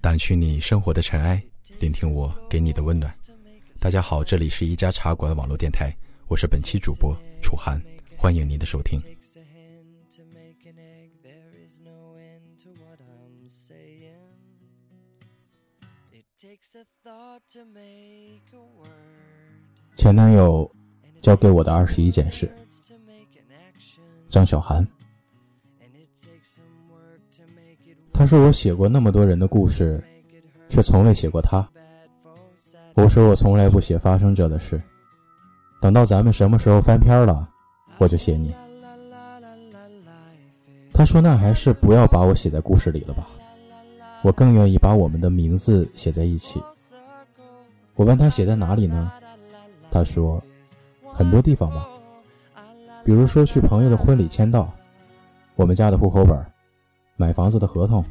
掸去你生活的尘埃，聆听我给你的温暖。大家好，这里是一家茶馆网络电台，我是本期主播楚涵，欢迎您的收听。前男友交给我的二十一件事，张小涵。他说我写过那么多人的故事，却从未写过他。我说我从来不写发生者的事，等到咱们什么时候翻篇了，我就写你。他说那还是不要把我写在故事里了吧，我更愿意把我们的名字写在一起。我问他写在哪里呢？他说很多地方吧，比如说去朋友的婚礼签到，我们家的户口本。买房子的合同，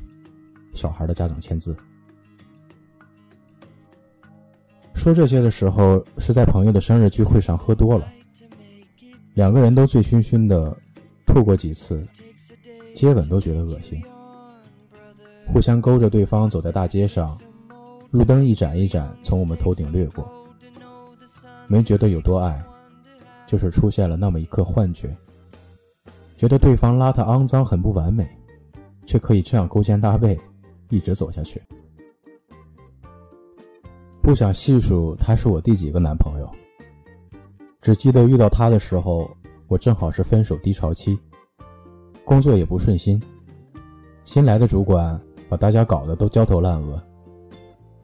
小孩的家长签字。说这些的时候，是在朋友的生日聚会上喝多了，两个人都醉醺醺的，吐过几次，接吻都觉得恶心，互相勾着对方走在大街上，路灯一盏一盏从我们头顶掠过，没觉得有多爱，就是出现了那么一刻幻觉，觉得对方邋遢肮脏，很不完美。却可以这样勾肩搭背，一直走下去。不想细数他是我第几个男朋友，只记得遇到他的时候，我正好是分手低潮期，工作也不顺心，新来的主管把大家搞得都焦头烂额，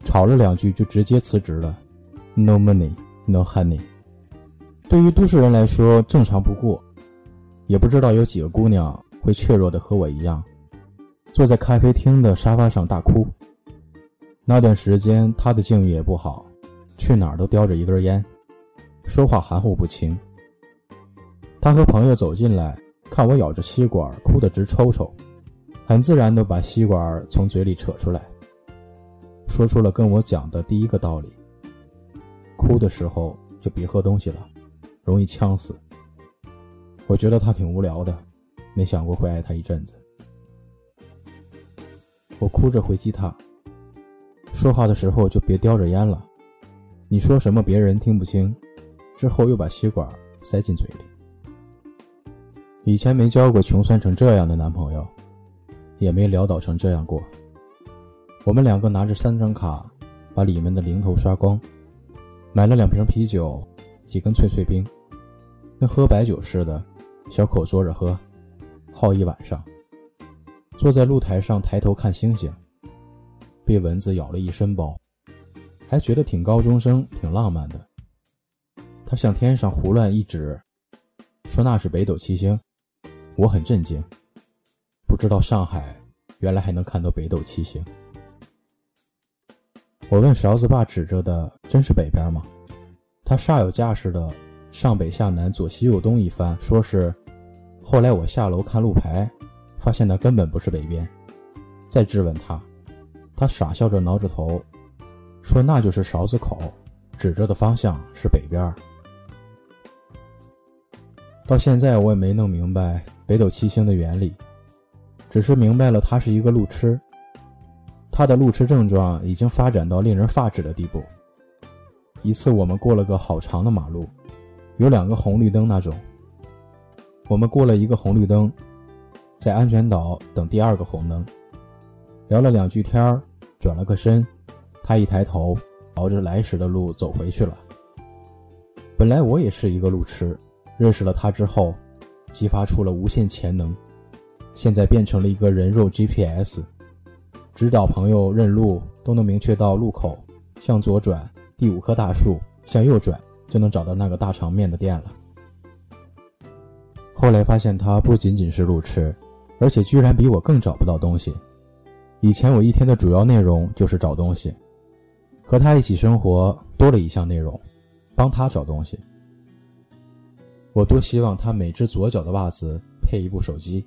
吵了两句就直接辞职了，no money no honey。对于都市人来说正常不过，也不知道有几个姑娘会怯弱的和我一样。坐在咖啡厅的沙发上大哭。那段时间，他的境遇也不好，去哪儿都叼着一根烟，说话含糊不清。他和朋友走进来，看我咬着吸管，哭得直抽抽，很自然地把吸管从嘴里扯出来，说出了跟我讲的第一个道理：哭的时候就别喝东西了，容易呛死。我觉得他挺无聊的，没想过会爱他一阵子。我哭着回击他，说话的时候就别叼着烟了。你说什么别人听不清。之后又把吸管塞进嘴里。以前没交过穷酸成这样的男朋友，也没潦倒成这样过。我们两个拿着三张卡，把里面的零头刷光，买了两瓶啤酒，几根脆脆冰，跟喝白酒似的，小口嘬着喝，耗一晚上。坐在露台上抬头看星星，被蚊子咬了一身包，还觉得挺高中生、挺浪漫的。他向天上胡乱一指，说那是北斗七星。我很震惊，不知道上海原来还能看到北斗七星。我问勺子爸指着的真是北边吗？他煞有架势的上北下南左西右东一番，说是。后来我下楼看路牌。发现那根本不是北边，再质问他，他傻笑着挠着头，说那就是勺子口，指着的方向是北边。到现在我也没弄明白北斗七星的原理，只是明白了他是一个路痴，他的路痴症状已经发展到令人发指的地步。一次我们过了个好长的马路，有两个红绿灯那种，我们过了一个红绿灯。在安全岛等第二个红灯，聊了两句天儿，转了个身，他一抬头，朝着来时的路走回去了。本来我也是一个路痴，认识了他之后，激发出了无限潜能，现在变成了一个人肉 GPS，指导朋友认路都能明确到路口，向左转第五棵大树，向右转就能找到那个大肠面的店了。后来发现他不仅仅是路痴。而且居然比我更找不到东西。以前我一天的主要内容就是找东西，和他一起生活多了一项内容，帮他找东西。我多希望他每只左脚的袜子配一部手机，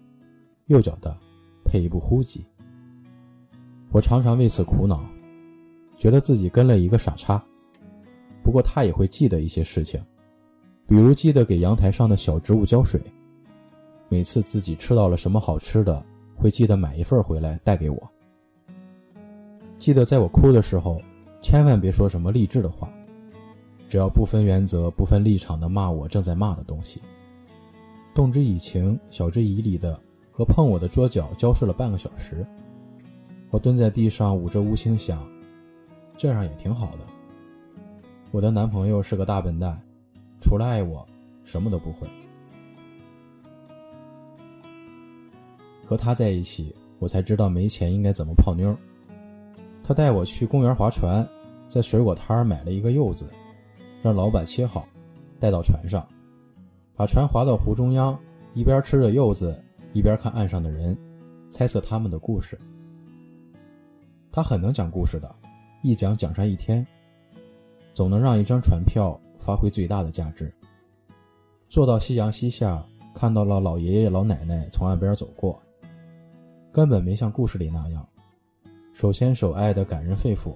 右脚的配一部呼机。我常常为此苦恼，觉得自己跟了一个傻叉。不过他也会记得一些事情，比如记得给阳台上的小植物浇水。每次自己吃到了什么好吃的，会记得买一份回来带给我。记得在我哭的时候，千万别说什么励志的话，只要不分原则、不分立场的骂我正在骂的东西。动之以情，晓之以理的和碰我的桌角交涉了半个小时。我蹲在地上捂着无心想，这样也挺好的。我的男朋友是个大笨蛋，除了爱我，什么都不会。和他在一起，我才知道没钱应该怎么泡妞。他带我去公园划船，在水果摊买了一个柚子，让老板切好，带到船上，把船划到湖中央，一边吃着柚子，一边看岸上的人，猜测他们的故事。他很能讲故事的，一讲讲上一天，总能让一张船票发挥最大的价值。坐到夕阳西下，看到了老爷爷老奶奶从岸边走过。根本没像故事里那样，手牵手爱的感人肺腑，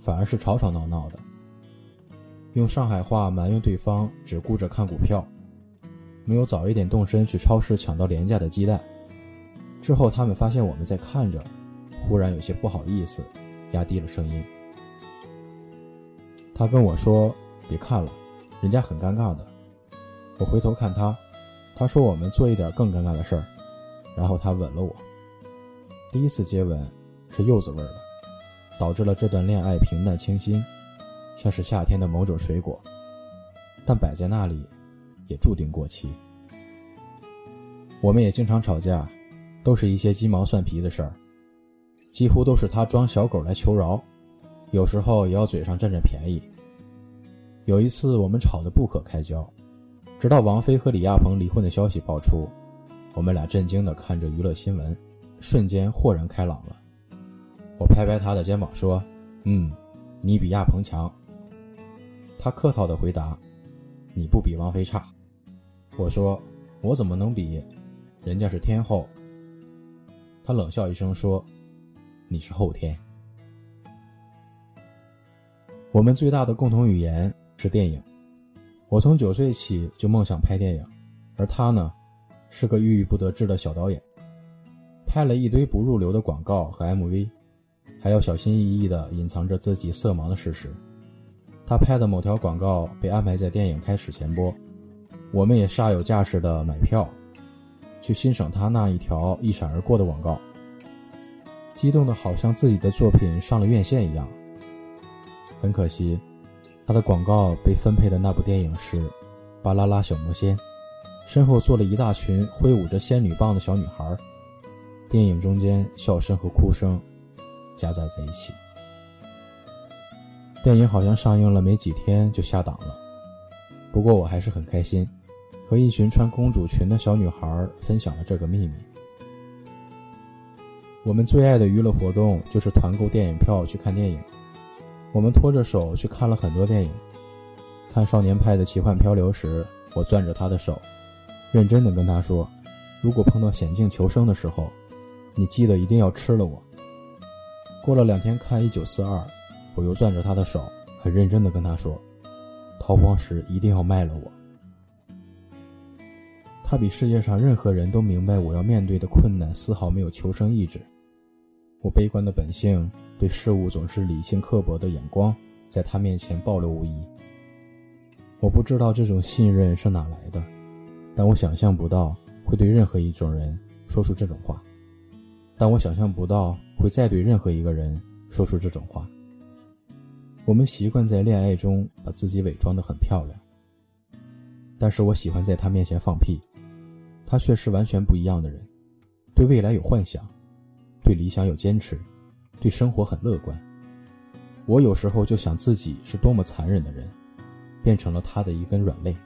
反而是吵吵闹闹的。用上海话埋怨对方只顾着看股票，没有早一点动身去超市抢到廉价的鸡蛋。之后他们发现我们在看着，忽然有些不好意思，压低了声音。他跟我说：“别看了，人家很尴尬的。”我回头看他，他说：“我们做一点更尴尬的事儿。”然后他吻了我。第一次接吻是柚子味的，导致了这段恋爱平淡清新，像是夏天的某种水果，但摆在那里也注定过期。我们也经常吵架，都是一些鸡毛蒜皮的事儿，几乎都是他装小狗来求饶，有时候也要嘴上占占便宜。有一次我们吵得不可开交，直到王菲和李亚鹏离婚的消息爆出，我们俩震惊地看着娱乐新闻。瞬间豁然开朗了，我拍拍他的肩膀说：“嗯，你比亚鹏强。”他客套的回答：“你不比王菲差。”我说：“我怎么能比？人家是天后。”他冷笑一声说：“你是后天。”我们最大的共同语言是电影。我从九岁起就梦想拍电影，而他呢，是个郁郁不得志的小导演。拍了一堆不入流的广告和 MV，还要小心翼翼地隐藏着自己色盲的事实。他拍的某条广告被安排在电影开始前播，我们也煞有介事地买票，去欣赏他那一条一闪而过的广告，激动的好像自己的作品上了院线一样。很可惜，他的广告被分配的那部电影是《巴啦啦小魔仙》，身后坐了一大群挥舞着仙女棒的小女孩。电影中间笑声和哭声夹杂在一起。电影好像上映了没几天就下档了，不过我还是很开心，和一群穿公主裙的小女孩分享了这个秘密。我们最爱的娱乐活动就是团购电影票去看电影。我们拖着手去看了很多电影。看《少年派的奇幻漂流》时，我攥着他的手，认真的跟他说：“如果碰到险境求生的时候。”你记得一定要吃了我。过了两天看《一九四二》，我又攥着他的手，很认真的跟他说：“逃荒时一定要卖了我。”他比世界上任何人都明白我要面对的困难，丝毫没有求生意志。我悲观的本性，对事物总是理性刻薄的眼光，在他面前暴露无遗。我不知道这种信任是哪来的，但我想象不到会对任何一种人说出这种话。但我想象不到会再对任何一个人说出这种话。我们习惯在恋爱中把自己伪装得很漂亮，但是我喜欢在他面前放屁。他却是完全不一样的人，对未来有幻想，对理想有坚持，对生活很乐观。我有时候就想自己是多么残忍的人，变成了他的一根软肋。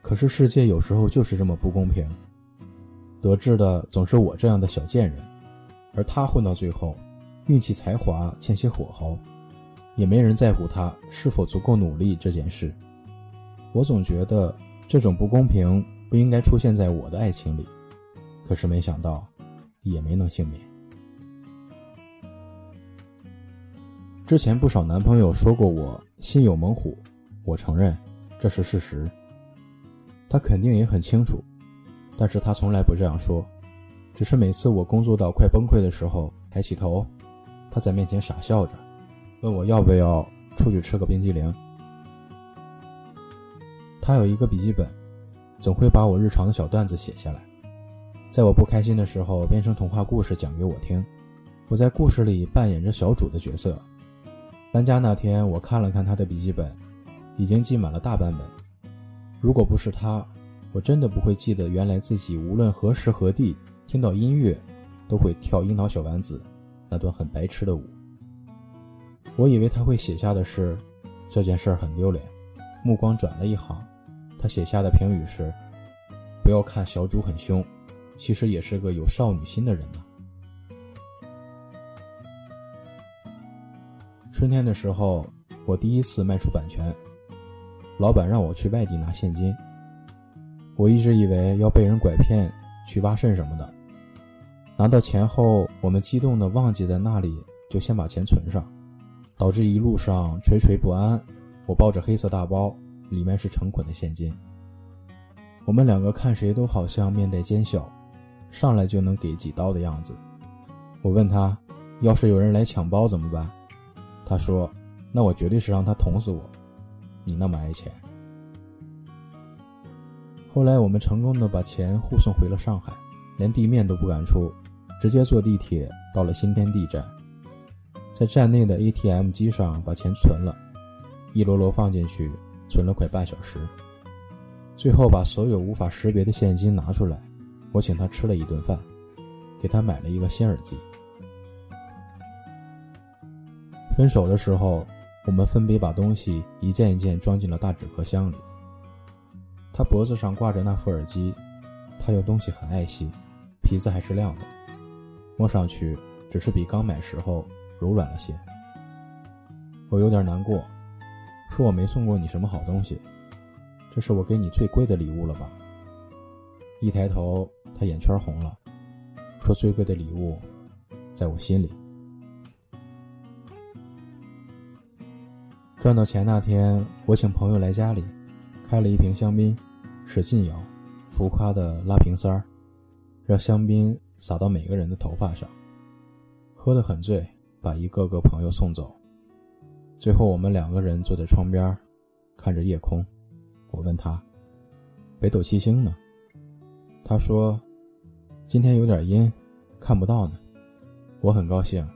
可是世界有时候就是这么不公平。得志的总是我这样的小贱人，而他混到最后，运气才华欠些火候，也没人在乎他是否足够努力这件事。我总觉得这种不公平不应该出现在我的爱情里，可是没想到，也没能幸免。之前不少男朋友说过我心有猛虎，我承认这是事实。他肯定也很清楚。但是他从来不这样说，只是每次我工作到快崩溃的时候，抬起头，他在面前傻笑着，问我要不要出去吃个冰激凌。他有一个笔记本，总会把我日常的小段子写下来，在我不开心的时候编成童话故事讲给我听。我在故事里扮演着小主的角色。搬家那天，我看了看他的笔记本，已经记满了大半本。如果不是他，我真的不会记得原来自己无论何时何地。听到音乐，都会跳樱桃小丸子那段很白痴的舞。我以为他会写下的是这件事很丢脸。目光转了一行，他写下的评语是：“不要看小主很凶，其实也是个有少女心的人呢。”春天的时候，我第一次卖出版权，老板让我去外地拿现金。我一直以为要被人拐骗去挖肾什么的。拿到钱后，我们激动的忘记在那里，就先把钱存上，导致一路上惴惴不安。我抱着黑色大包，里面是成捆的现金。我们两个看谁都好像面带奸笑，上来就能给几刀的样子。我问他，要是有人来抢包怎么办？他说，那我绝对是让他捅死我。你那么爱钱。后来我们成功的把钱护送回了上海，连地面都不敢出。直接坐地铁到了新天地站，在站内的 ATM 机上把钱存了，一摞摞放进去，存了快半小时。最后把所有无法识别的现金拿出来，我请他吃了一顿饭，给他买了一个新耳机。分手的时候，我们分别把东西一件一件装进了大纸壳箱里。他脖子上挂着那副耳机，他有东西很爱惜，皮子还是亮的。摸上去只是比刚买时候柔软了些，我有点难过，说我没送过你什么好东西，这是我给你最贵的礼物了吧？一抬头，他眼圈红了，说最贵的礼物，在我心里。赚到钱那天，我请朋友来家里，开了一瓶香槟，使劲摇，浮夸的拉瓶塞儿，让香槟。洒到每个人的头发上，喝得很醉，把一个个朋友送走。最后，我们两个人坐在窗边，看着夜空。我问他：“北斗七星呢？”他说：“今天有点阴，看不到呢。”我很高兴，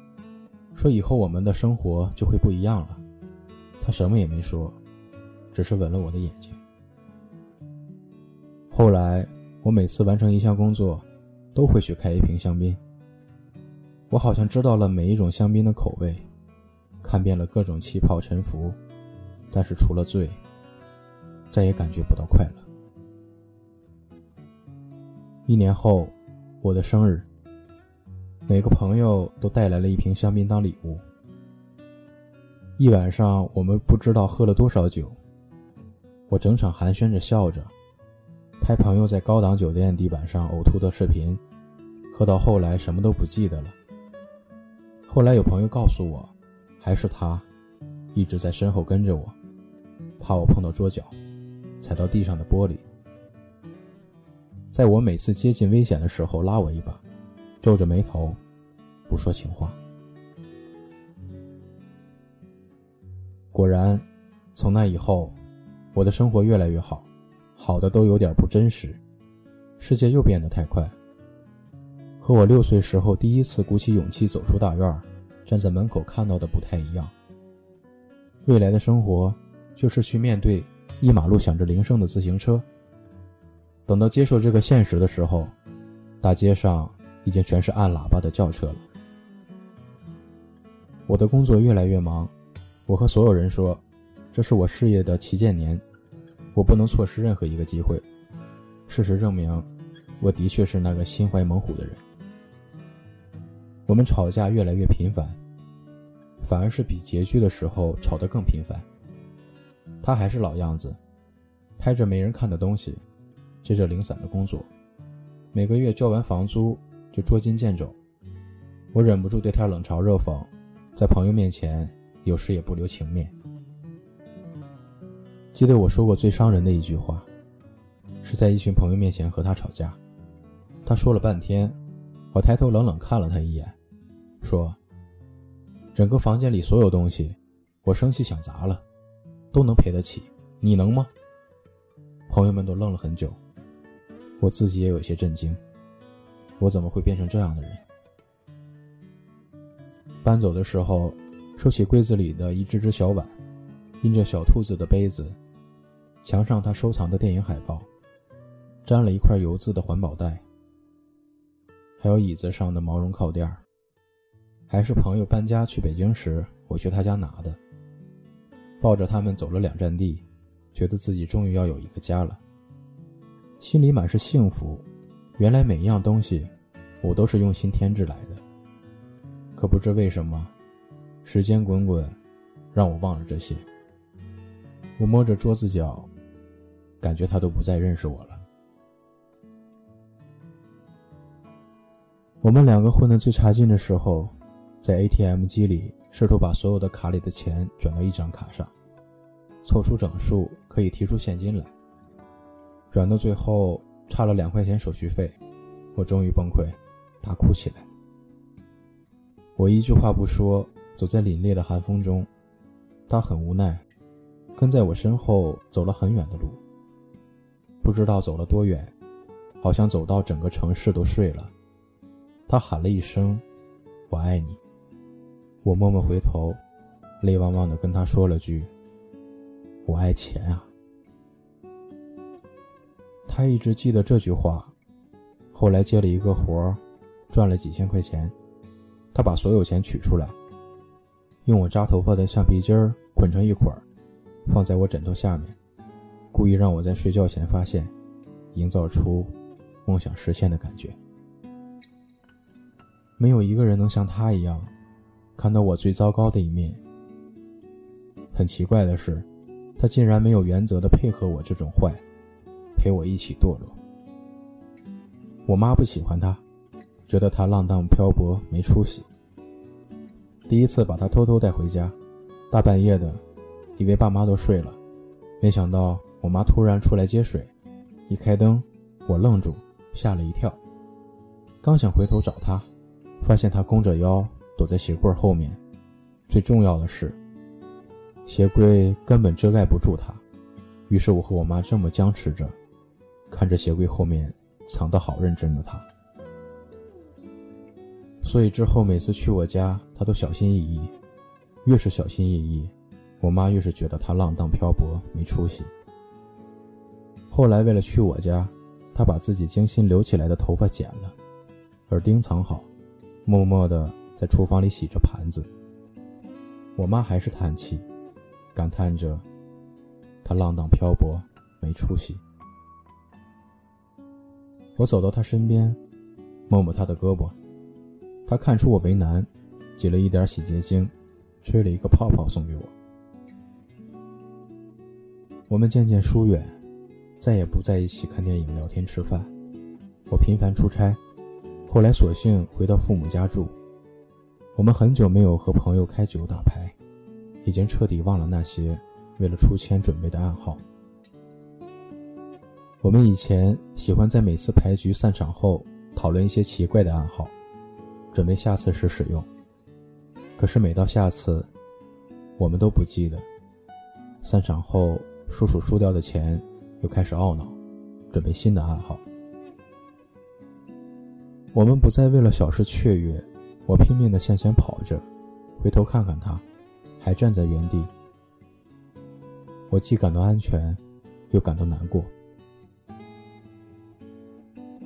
说：“以后我们的生活就会不一样了。”他什么也没说，只是吻了我的眼睛。后来，我每次完成一项工作。都会去开一瓶香槟。我好像知道了每一种香槟的口味，看遍了各种气泡沉浮，但是除了醉，再也感觉不到快乐。一年后，我的生日，每个朋友都带来了一瓶香槟当礼物。一晚上，我们不知道喝了多少酒，我整场寒暄着笑着，拍朋友在高档酒店地板上呕吐的视频。喝到后来什么都不记得了。后来有朋友告诉我，还是他，一直在身后跟着我，怕我碰到桌角，踩到地上的玻璃，在我每次接近危险的时候拉我一把，皱着眉头，不说情话。果然，从那以后，我的生活越来越好，好的都有点不真实，世界又变得太快。和我六岁时候第一次鼓起勇气走出大院，站在门口看到的不太一样。未来的生活，就是去面对一马路响着铃声的自行车。等到接受这个现实的时候，大街上已经全是按喇叭的轿车了。我的工作越来越忙，我和所有人说，这是我事业的旗舰年，我不能错失任何一个机会。事实证明，我的确是那个心怀猛虎的人。我们吵架越来越频繁，反而是比拮据的时候吵得更频繁。他还是老样子，拍着没人看的东西，接着零散的工作，每个月交完房租就捉襟见肘。我忍不住对他冷嘲热讽，在朋友面前有时也不留情面。记得我说过最伤人的一句话，是在一群朋友面前和他吵架，他说了半天。我抬头冷冷看了他一眼，说：“整个房间里所有东西，我生气想砸了，都能赔得起，你能吗？”朋友们都愣了很久，我自己也有些震惊。我怎么会变成这样的人？搬走的时候，收起柜子里的一只只小碗，印着小兔子的杯子，墙上他收藏的电影海报，沾了一块油渍的环保袋，还有椅子上的毛绒靠垫还是朋友搬家去北京时我去他家拿的。抱着他们走了两站地，觉得自己终于要有一个家了，心里满是幸福。原来每一样东西，我都是用心添置来的。可不知为什么，时间滚滚，让我忘了这些。我摸着桌子角，感觉他都不再认识我了。我们两个混得最差劲的时候，在 ATM 机里试图把所有的卡里的钱转到一张卡上，凑出整数可以提出现金来。转到最后。差了两块钱手续费，我终于崩溃，大哭起来。我一句话不说，走在凛冽的寒风中，他很无奈，跟在我身后走了很远的路。不知道走了多远，好像走到整个城市都睡了。他喊了一声：“我爱你。”我默默回头，泪汪汪的跟他说了句：“我爱钱啊。”他一直记得这句话，后来接了一个活儿，赚了几千块钱。他把所有钱取出来，用我扎头发的橡皮筋儿捆成一捆儿，放在我枕头下面，故意让我在睡觉前发现，营造出梦想实现的感觉。没有一个人能像他一样，看到我最糟糕的一面。很奇怪的是，他竟然没有原则的配合我这种坏。陪我一起堕落。我妈不喜欢他，觉得他浪荡漂泊没出息。第一次把他偷偷带回家，大半夜的，以为爸妈都睡了，没想到我妈突然出来接水，一开灯，我愣住，吓了一跳。刚想回头找她，发现她弓着腰躲在鞋柜后面。最重要的是，鞋柜根本遮盖不住她。于是我和我妈这么僵持着。看着鞋柜后面藏得好认真的她，所以之后每次去我家，他都小心翼翼。越是小心翼翼，我妈越是觉得他浪荡漂泊没出息。后来为了去我家，他把自己精心留起来的头发剪了，耳钉藏好，默默地在厨房里洗着盘子。我妈还是叹气，感叹着他浪荡漂泊没出息。我走到他身边，摸摸他的胳膊。他看出我为难，挤了一点洗洁精，吹了一个泡泡送给我。我们渐渐疏远，再也不在一起看电影、聊天、吃饭。我频繁出差，后来索性回到父母家住。我们很久没有和朋友开酒打牌，已经彻底忘了那些为了出千准备的暗号。我们以前喜欢在每次牌局散场后讨论一些奇怪的暗号，准备下次时使用。可是每到下次，我们都不记得。散场后叔叔输掉的钱，又开始懊恼，准备新的暗号。我们不再为了小事雀跃，我拼命地向前跑着，回头看看他，还站在原地。我既感到安全，又感到难过。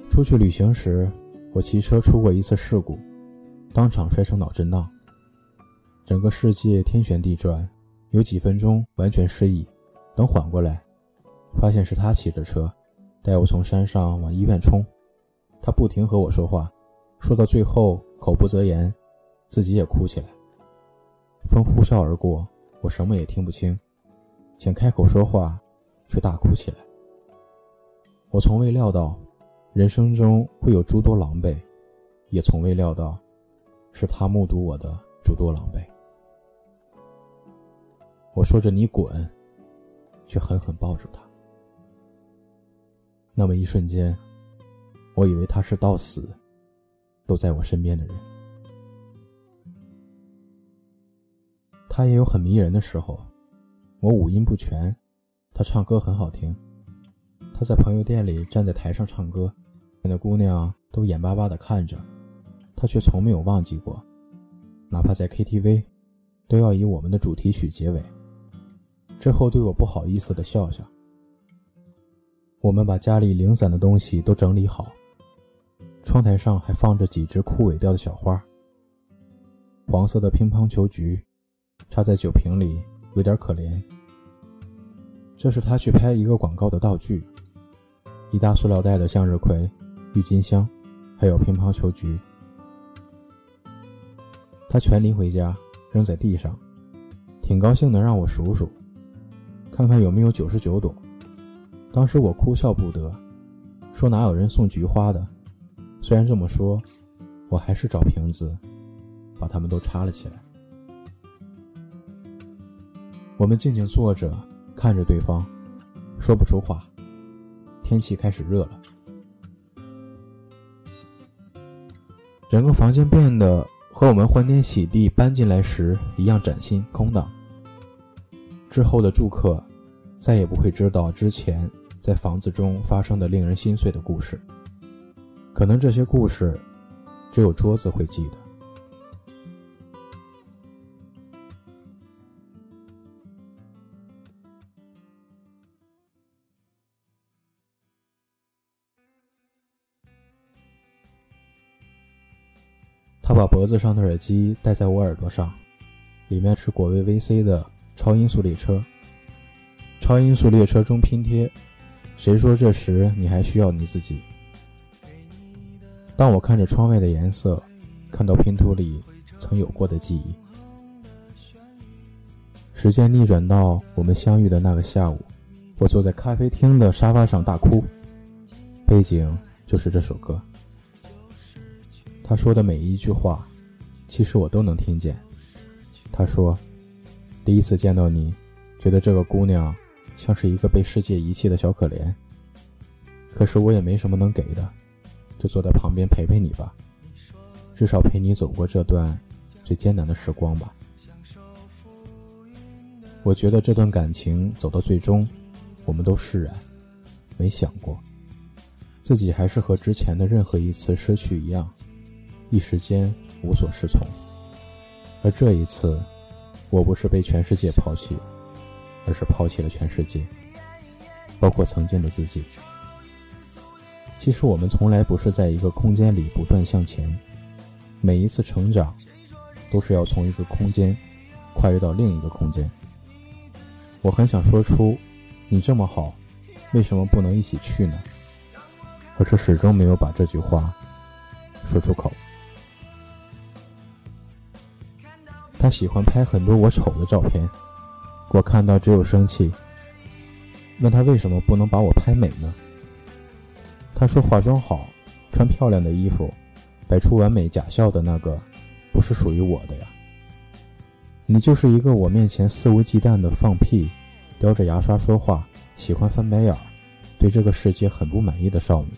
出去旅行时，我骑车出过一次事故，当场摔成脑震荡。整个世界天旋地转，有几分钟完全失忆。等缓过来，发现是他骑着车，带我从山上往医院冲。他不停和我说话，说到最后口不择言，自己也哭起来。风呼啸而过，我什么也听不清，想开口说话，却大哭起来。我从未料到。人生中会有诸多狼狈，也从未料到，是他目睹我的诸多狼狈。我说着“你滚”，却狠狠抱住他。那么一瞬间，我以为他是到死，都。在我身边的人。他也有很迷人的时候，我五音不全，他唱歌很好听。他在朋友店里站在台上唱歌，那姑娘都眼巴巴地看着，他却从没有忘记过，哪怕在 KTV，都要以我们的主题曲结尾。之后对我不好意思地笑笑。我们把家里零散的东西都整理好，窗台上还放着几只枯萎掉的小花，黄色的乒乓球菊。插在酒瓶里，有点可怜。这是他去拍一个广告的道具，一大塑料袋的向日葵、郁金香，还有乒乓球菊。他全拎回家，扔在地上，挺高兴的，让我数数，看看有没有九十九朵。当时我哭笑不得，说哪有人送菊花的？虽然这么说，我还是找瓶子，把它们都插了起来。我们静静坐着，看着对方，说不出话。天气开始热了，整个房间变得和我们欢天喜地搬进来时一样崭新空荡。之后的住客再也不会知道之前在房子中发生的令人心碎的故事，可能这些故事只有桌子会记得。他把脖子上的耳机戴在我耳朵上，里面是果味 VC 的超音速列车。超音速列车中拼贴，谁说这时你还需要你自己？当我看着窗外的颜色，看到拼图里曾有过的记忆。时间逆转到我们相遇的那个下午，我坐在咖啡厅的沙发上大哭，背景就是这首歌。他说的每一句话，其实我都能听见。他说：“第一次见到你，觉得这个姑娘像是一个被世界遗弃的小可怜。可是我也没什么能给的，就坐在旁边陪陪你吧，至少陪你走过这段最艰难的时光吧。”我觉得这段感情走到最终，我们都释然，没想过自己还是和之前的任何一次失去一样。一时间无所适从，而这一次，我不是被全世界抛弃，而是抛弃了全世界，包括曾经的自己。其实我们从来不是在一个空间里不断向前，每一次成长，都是要从一个空间跨越到另一个空间。我很想说出，你这么好，为什么不能一起去呢？可是始终没有把这句话说出口。他喜欢拍很多我丑的照片，我看到只有生气。问他为什么不能把我拍美呢？他说化妆好，穿漂亮的衣服，摆出完美假笑的那个，不是属于我的呀。你就是一个我面前肆无忌惮的放屁，叼着牙刷说话，喜欢翻白眼儿，对这个世界很不满意的少女。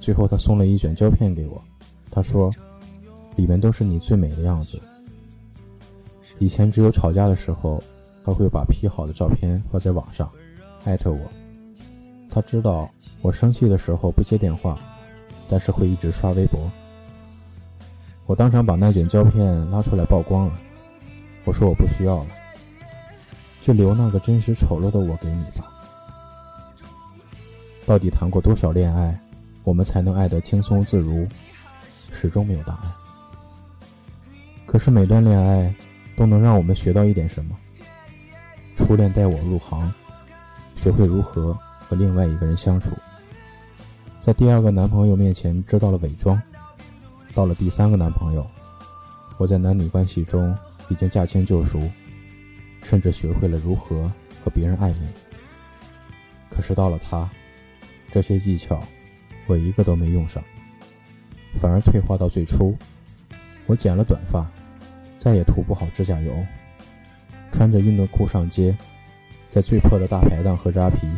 最后他送了一卷胶片给我，他说。里面都是你最美的样子。以前只有吵架的时候，他会把 P 好的照片发在网上，艾特我。他知道我生气的时候不接电话，但是会一直刷微博。我当场把那卷胶片拉出来曝光了。我说我不需要了，就留那个真实丑陋的我给你吧。到底谈过多少恋爱，我们才能爱得轻松自如？始终没有答案。可是每段恋爱都能让我们学到一点什么。初恋带我入行，学会如何和另外一个人相处。在第二个男朋友面前知道了伪装，到了第三个男朋友，我在男女关系中已经驾轻就熟，甚至学会了如何和别人暧昧。可是到了他，这些技巧我一个都没用上，反而退化到最初。我剪了短发。再也涂不好指甲油，穿着运动裤上街，在最破的大排档喝扎啤。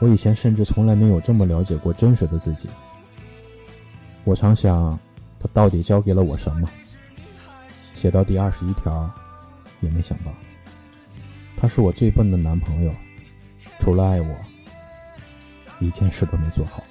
我以前甚至从来没有这么了解过真实的自己。我常想，他到底教给了我什么？写到第二十一条，也没想到，他是我最笨的男朋友，除了爱我，一件事都没做好。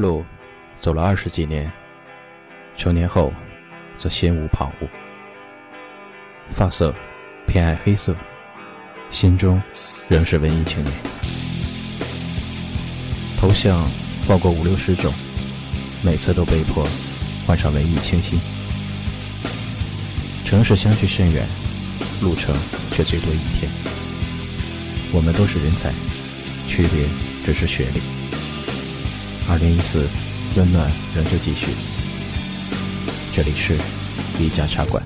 路走了二十几年，成年后则心无旁骛。发色偏爱黑色，心中仍是文艺青年。头像报过五六十种，每次都被迫换上文艺清新。城市相距甚远，路程却最多一天。我们都是人才，区别只是学历。二零一四，温暖仍旧继续。这里是一家茶馆。